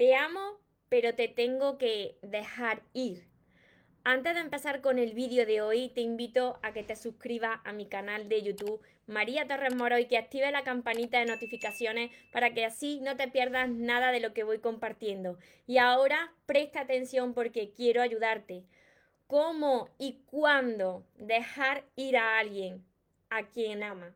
Te amo, pero te tengo que dejar ir. Antes de empezar con el vídeo de hoy, te invito a que te suscribas a mi canal de YouTube María Torres Moro y que active la campanita de notificaciones para que así no te pierdas nada de lo que voy compartiendo. Y ahora presta atención porque quiero ayudarte. ¿Cómo y cuándo dejar ir a alguien a quien ama?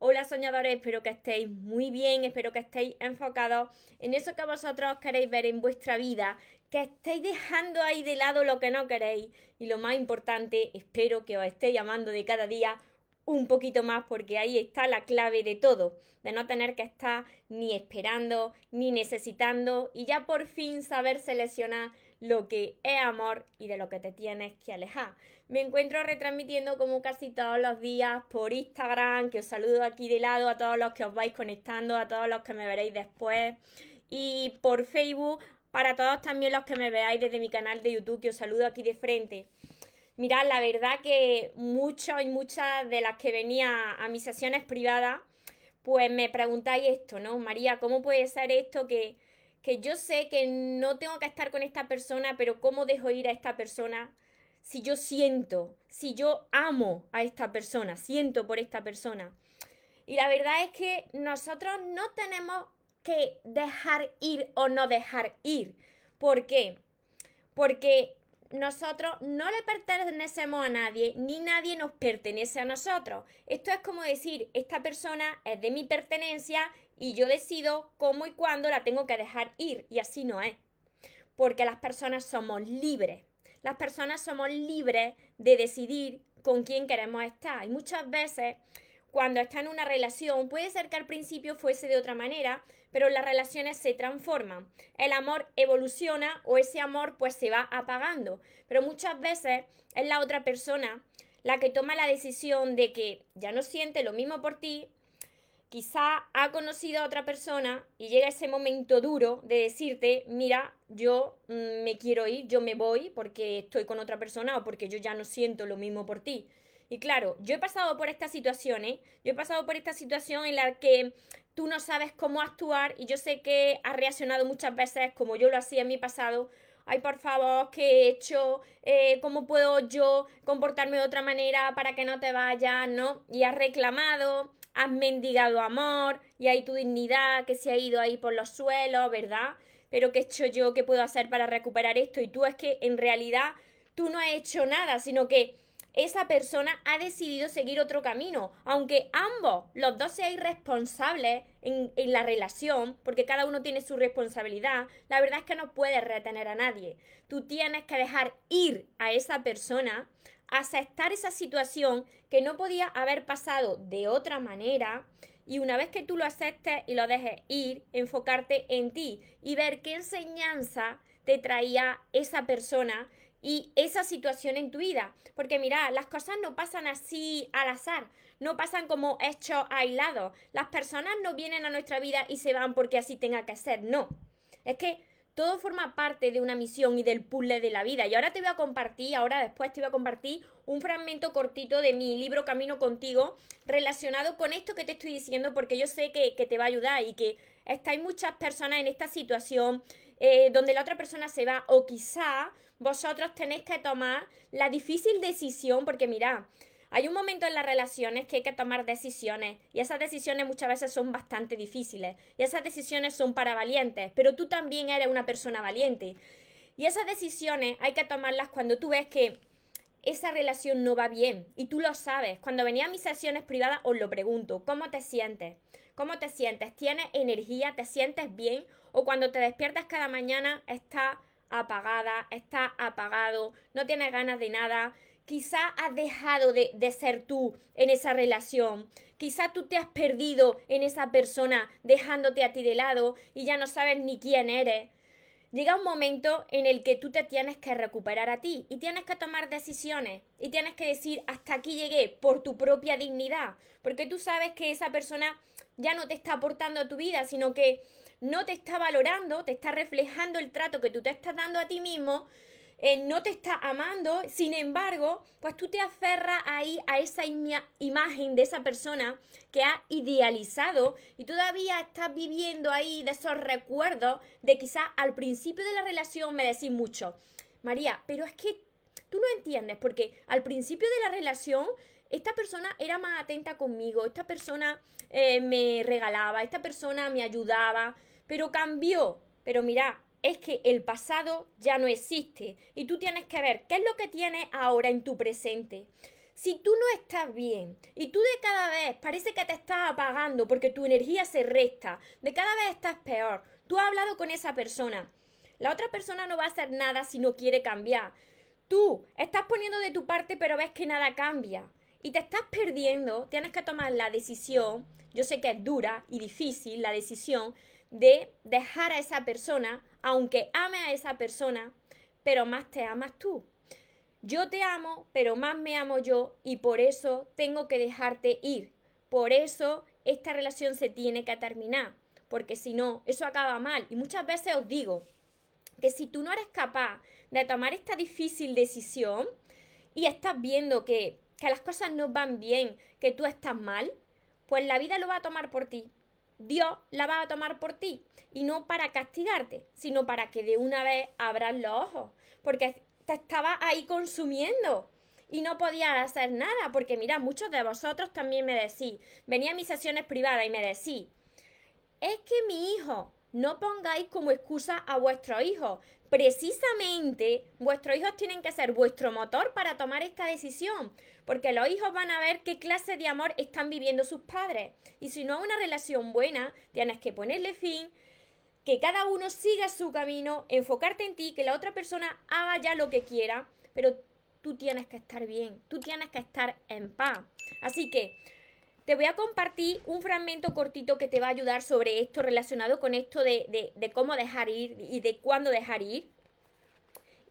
Hola soñadores, espero que estéis muy bien, espero que estéis enfocados en eso que vosotros queréis ver en vuestra vida, que estéis dejando ahí de lado lo que no queréis. Y lo más importante, espero que os esté llamando de cada día un poquito más porque ahí está la clave de todo, de no tener que estar ni esperando ni necesitando y ya por fin saber seleccionar lo que es amor y de lo que te tienes que alejar. Me encuentro retransmitiendo como casi todos los días por Instagram, que os saludo aquí de lado a todos los que os vais conectando, a todos los que me veréis después. Y por Facebook, para todos también los que me veáis desde mi canal de YouTube, que os saludo aquí de frente. Mirad, la verdad que muchos y muchas de las que venía a mis sesiones privadas, pues me preguntáis esto, ¿no? María, ¿cómo puede ser esto que, que yo sé que no tengo que estar con esta persona, pero cómo dejo ir a esta persona? si yo siento, si yo amo a esta persona, siento por esta persona. Y la verdad es que nosotros no tenemos que dejar ir o no dejar ir. ¿Por qué? Porque nosotros no le pertenecemos a nadie, ni nadie nos pertenece a nosotros. Esto es como decir, esta persona es de mi pertenencia y yo decido cómo y cuándo la tengo que dejar ir. Y así no es. Porque las personas somos libres las personas somos libres de decidir con quién queremos estar. Y muchas veces, cuando está en una relación, puede ser que al principio fuese de otra manera, pero las relaciones se transforman. El amor evoluciona o ese amor pues se va apagando. Pero muchas veces es la otra persona la que toma la decisión de que ya no siente lo mismo por ti, quizá ha conocido a otra persona y llega ese momento duro de decirte, mira, yo mm, me quiero ir, yo me voy porque estoy con otra persona o porque yo ya no siento lo mismo por ti. Y claro, yo he pasado por estas situaciones, yo he pasado por esta situación en la que tú no sabes cómo actuar y yo sé que has reaccionado muchas veces como yo lo hacía en mi pasado. Ay, por favor, ¿qué he hecho? Eh, ¿Cómo puedo yo comportarme de otra manera para que no te vayas? ¿No? Y has reclamado, has mendigado amor y hay tu dignidad que se ha ido ahí por los suelos, ¿verdad? Pero ¿qué he hecho yo? ¿Qué puedo hacer para recuperar esto? Y tú es que en realidad tú no has hecho nada, sino que esa persona ha decidido seguir otro camino, aunque ambos, los dos seáis responsables en, la relación, porque cada uno tiene su responsabilidad, la verdad es que no puedes retener a nadie. Tú tienes que dejar ir a esa persona aceptar esa situación que no podía haber pasado de otra manera y una vez que tú lo aceptes y lo dejes ir, enfocarte en ti y ver qué enseñanza te traía esa persona y esa situación en tu vida. Porque mira, las cosas no pasan así al azar, no pasan como hechos aislados. Las personas no vienen a nuestra vida y se van porque así tenga que ser, no. Es que todo forma parte de una misión y del puzzle de la vida. Y ahora te voy a compartir, ahora después te voy a compartir un fragmento cortito de mi libro Camino contigo relacionado con esto que te estoy diciendo porque yo sé que, te va a ayudar y que estáis muchas personas en esta situación eh, donde la otra persona se va o quizá vosotros tenéis que tomar la difícil decisión porque mira, hay un momento en las relaciones que hay que tomar decisiones y esas decisiones muchas veces son bastante difíciles y esas decisiones son para valientes, pero tú también eres una persona valiente. Y esas decisiones hay que tomarlas cuando tú ves que esa relación no va bien y tú lo sabes. Cuando venía a mis sesiones privadas os lo pregunto, ¿cómo te sientes? ¿Cómo te sientes? ¿Tienes energía? ¿Te sientes bien? O cuando te despiertas cada mañana está apagada, está apagado, no tienes ganas de nada, Quizá has dejado de, ser tú en esa relación. Quizá tú te has perdido en esa persona dejándote a ti de lado y ya no sabes ni quién eres. Llega un momento en el que tú te tienes que recuperar a ti y tienes que tomar decisiones y tienes que decir hasta aquí llegué por tu propia dignidad, porque tú sabes que esa persona ya no te está aportando a tu vida, sino que no te está valorando, te está reflejando el trato que tú te estás dando a ti mismo eh, no te está amando, sin embargo, pues tú te aferras ahí a esa imagen de esa persona que ha idealizado y todavía estás viviendo ahí de esos recuerdos de quizás al principio de la relación me decís mucho, María, pero es que tú no entiendes, porque al principio de la relación esta persona era más atenta conmigo, esta persona eh, me regalaba, esta persona me ayudaba, pero cambió. Pero mira, es que el pasado ya no existe. Y tú tienes que ver qué es lo que tienes ahora en tu presente. Si tú no estás bien y tú de cada vez parece que te estás apagando porque tu energía se resta, de cada vez estás peor, tú has hablado con esa persona, la otra persona no va a hacer nada si no quiere cambiar. Tú estás poniendo de tu parte pero ves que nada cambia. Y te estás perdiendo, tienes que tomar la decisión, yo sé que es dura y difícil la decisión de dejar a esa persona aunque ame a esa persona, pero más te amas tú. Yo te amo, pero más me amo yo y por eso tengo que dejarte ir. Por eso esta relación se tiene que terminar, porque si no, eso acaba mal. Y muchas veces os digo que si tú no eres capaz de tomar esta difícil decisión y estás viendo que, que las cosas no van bien, que tú estás mal, pues la vida lo va a tomar por ti. Dios la va a tomar por ti y no para castigarte, sino para que de una vez abras los ojos, porque te estaba ahí consumiendo y no podías hacer nada, porque mira, muchos de vosotros también me decís, venía a mis sesiones privadas y me decís, es que mi hijo, no pongáis como excusa a vuestro hijo, precisamente vuestros hijos tienen que ser vuestro motor para tomar esta decisión, porque los hijos van a ver qué clase de amor están viviendo sus padres. Y si no hay una relación buena, tienes que ponerle fin, que cada uno siga su camino, enfocarte en ti, que la otra persona haga ya lo que quiera, pero tú tienes que estar bien, tú tienes que estar en paz. Así que te voy a compartir un fragmento cortito que te va a ayudar sobre esto, relacionado con esto de, de cómo dejar ir y de cuándo dejar ir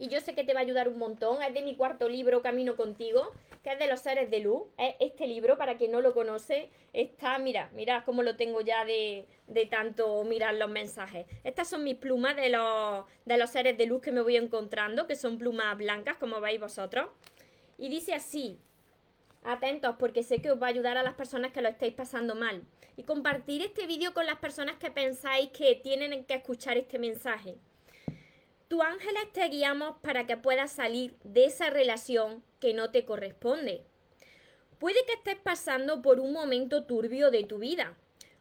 y yo sé que te va a ayudar un montón. Es de mi cuarto libro, Camino contigo, que es de los seres de luz. Es este libro, para quien no lo conoce, está, mira, mira cómo lo tengo ya de, de tanto mirar los mensajes. Estas son mis plumas de los, de los seres de luz que me voy encontrando, que son plumas blancas, como veis vosotros. Y dice así, atentos porque sé que os va a ayudar a las personas que lo estáis pasando mal. Y compartir este vídeo con las personas que pensáis que tienen que escuchar este mensaje. Tu ángeles te guiamos para que puedas salir de esa relación que no te corresponde. Puede que estés pasando por un momento turbio de tu vida,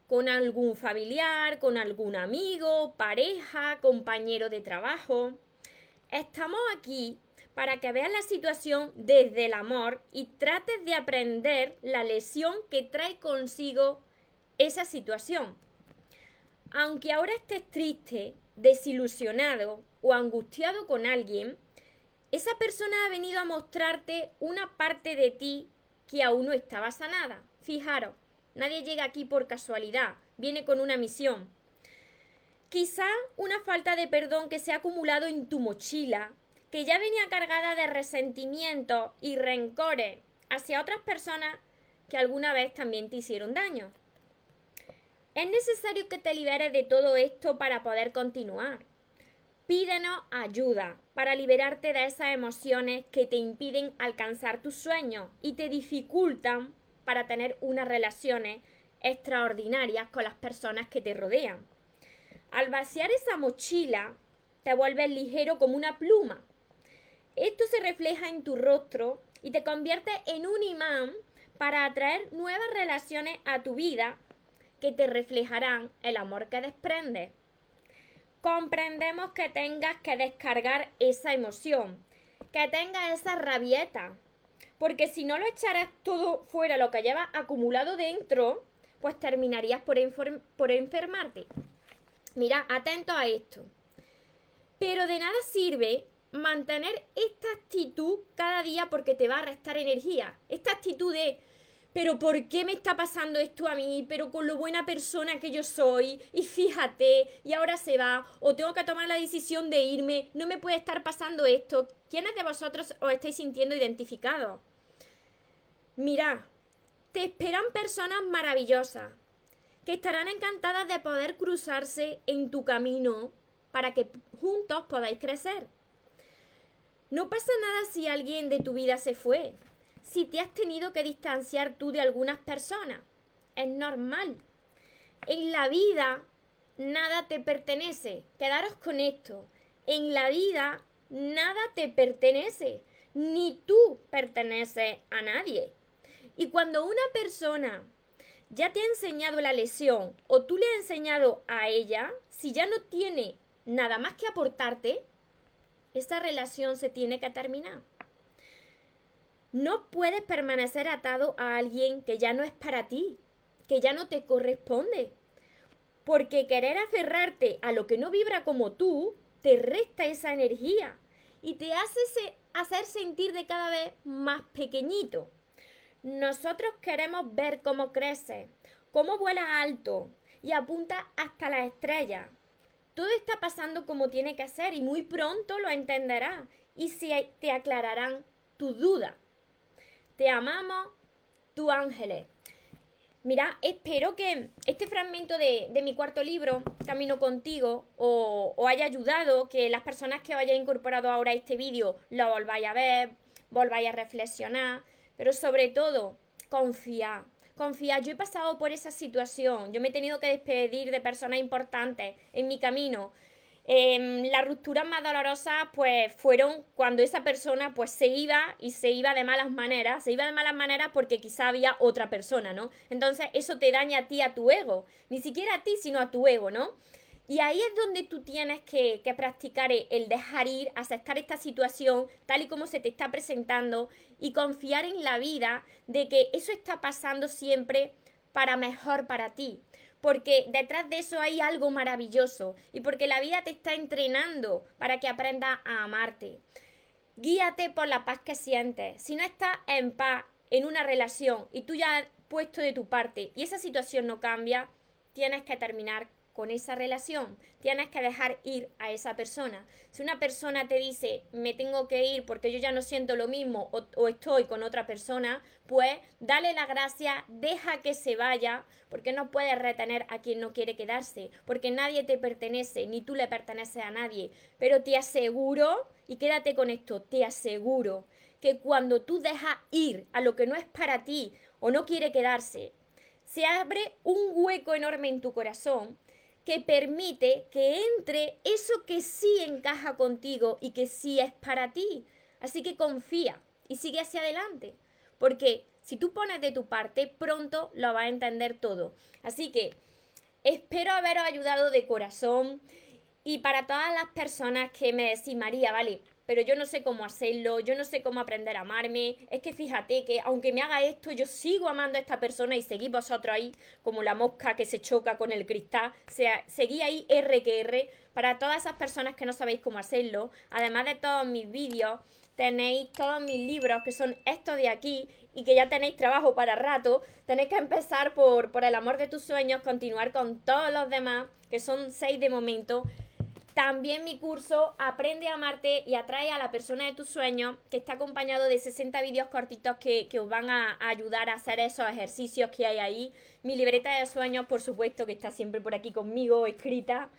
con algún familiar, con algún amigo, pareja, compañero de trabajo. Estamos aquí para que veas la situación desde el amor y trates de aprender la lesión que trae consigo esa situación. Aunque ahora estés triste, desilusionado o angustiado con alguien, esa persona ha venido a mostrarte una parte de ti que aún no estaba sanada. Fijaros, nadie llega aquí por casualidad, viene con una misión. Quizá una falta de perdón que se ha acumulado en tu mochila, que ya venía cargada de resentimiento y rencores hacia otras personas que alguna vez también te hicieron daño. Es necesario que te liberes de todo esto para poder continuar. Pídenos ayuda para liberarte de esas emociones que te impiden alcanzar tus sueños y te dificultan para tener unas relaciones extraordinarias con las personas que te rodean. Al vaciar esa mochila, te vuelves ligero como una pluma. Esto se refleja en tu rostro y te convierte en un imán para atraer nuevas relaciones a tu vida que te reflejarán el amor que desprendes comprendemos que tengas que descargar esa emoción, que tengas esa rabieta, porque si no lo echaras todo fuera, lo que llevas acumulado dentro, pues terminarías por, por enfermarte. Mira, atento a esto. Pero de nada sirve mantener esta actitud cada día porque te va a restar energía. Esta actitud de pero ¿por qué me está pasando esto a mí? Pero con lo buena persona que yo soy, y fíjate, y ahora se va, o tengo que tomar la decisión de irme, no me puede estar pasando esto. ¿Quiénes de vosotros os estáis sintiendo identificados? Mira, te esperan personas maravillosas, que estarán encantadas de poder cruzarse en tu camino para que juntos podáis crecer. No pasa nada si alguien de tu vida se fue, si te has tenido que distanciar tú de algunas personas. Es normal. En la vida nada te pertenece. Quedaros con esto. En la vida nada te pertenece. Ni tú perteneces a nadie. Y cuando una persona ya te ha enseñado la lesión o tú le has enseñado a ella, si ya no tiene nada más que aportarte, esa relación se tiene que terminar. No puedes permanecer atado a alguien que ya no es para ti, que ya no te corresponde. Porque querer aferrarte a lo que no vibra como tú te resta esa energía y te hace hacer sentir de cada vez más pequeñito. Nosotros queremos ver cómo crece, cómo vuela alto y apunta hasta las estrellas. Todo está pasando como tiene que ser y muy pronto lo entenderás y te aclararán tus dudas. Te amamos, tu ángeles. Mira, espero que este fragmento de, mi cuarto libro, Camino contigo, os, haya ayudado, que las personas que os incorporado ahora a este vídeo lo volváis a ver, volváis a reflexionar, pero sobre todo, confía. Confía, yo he pasado por esa situación, yo me he tenido que despedir de personas importantes en mi camino eh, las rupturas más dolorosas pues fueron cuando esa persona pues se iba y se iba de malas maneras, se iba de malas maneras porque quizá había otra persona, ¿no? Entonces eso te daña a ti, a tu ego, ni siquiera a ti, sino a tu ego, ¿no? Y ahí es donde tú tienes que, practicar el dejar ir, aceptar esta situación tal y como se te está presentando y confiar en la vida de que eso está pasando siempre para mejor para ti porque detrás de eso hay algo maravilloso y porque la vida te está entrenando para que aprendas a amarte. Guíate por la paz que sientes. Si no estás en paz en una relación y tú ya has puesto de tu parte y esa situación no cambia, tienes que terminar con esa relación. Tienes que dejar ir a esa persona. Si una persona te dice, me tengo que ir porque yo ya no siento lo mismo o, estoy con otra persona, pues dale la gracia, deja que se vaya, porque no puedes retener a quien no quiere quedarse, porque nadie te pertenece, ni tú le perteneces a nadie. Pero te aseguro, y quédate con esto, te aseguro que cuando tú dejas ir a lo que no es para ti o no quiere quedarse, se abre un hueco enorme en tu corazón que permite que entre eso que sí encaja contigo y que sí es para ti. Así que confía y sigue hacia adelante, porque si tú pones de tu parte, pronto lo vas a entender todo. Así que espero haberos ayudado de corazón y para todas las personas que me decís, María, vale, pero yo no sé cómo hacerlo, yo no sé cómo aprender a amarme. Es que fíjate que aunque me haga esto, yo sigo amando a esta persona y seguís vosotros ahí como la mosca que se choca con el cristal. O sea, seguí ahí R. Para todas esas personas que no sabéis cómo hacerlo, además de todos mis vídeos, tenéis todos mis libros que son estos de aquí y que ya tenéis trabajo para rato. Tenéis que empezar por, por el amor de tus sueños, continuar con todos los demás, que son seis de momento también mi curso Aprende a amarte y atrae a la persona de tus sueños, que está acompañado de 60 vídeos cortitos que, os van a, ayudar a hacer esos ejercicios que hay ahí. Mi libreta de sueños, por supuesto, que está siempre por aquí conmigo, escrita.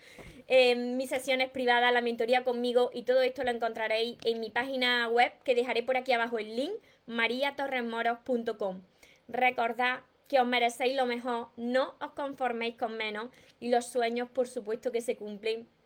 Em, mis sesiones privadas, la mentoría conmigo y todo esto lo encontraréis en mi página web, que dejaré por aquí abajo el link, mariatorremoros.com. Recordad que os merecéis lo mejor, no os conforméis con menos y los sueños, por supuesto, que se cumplen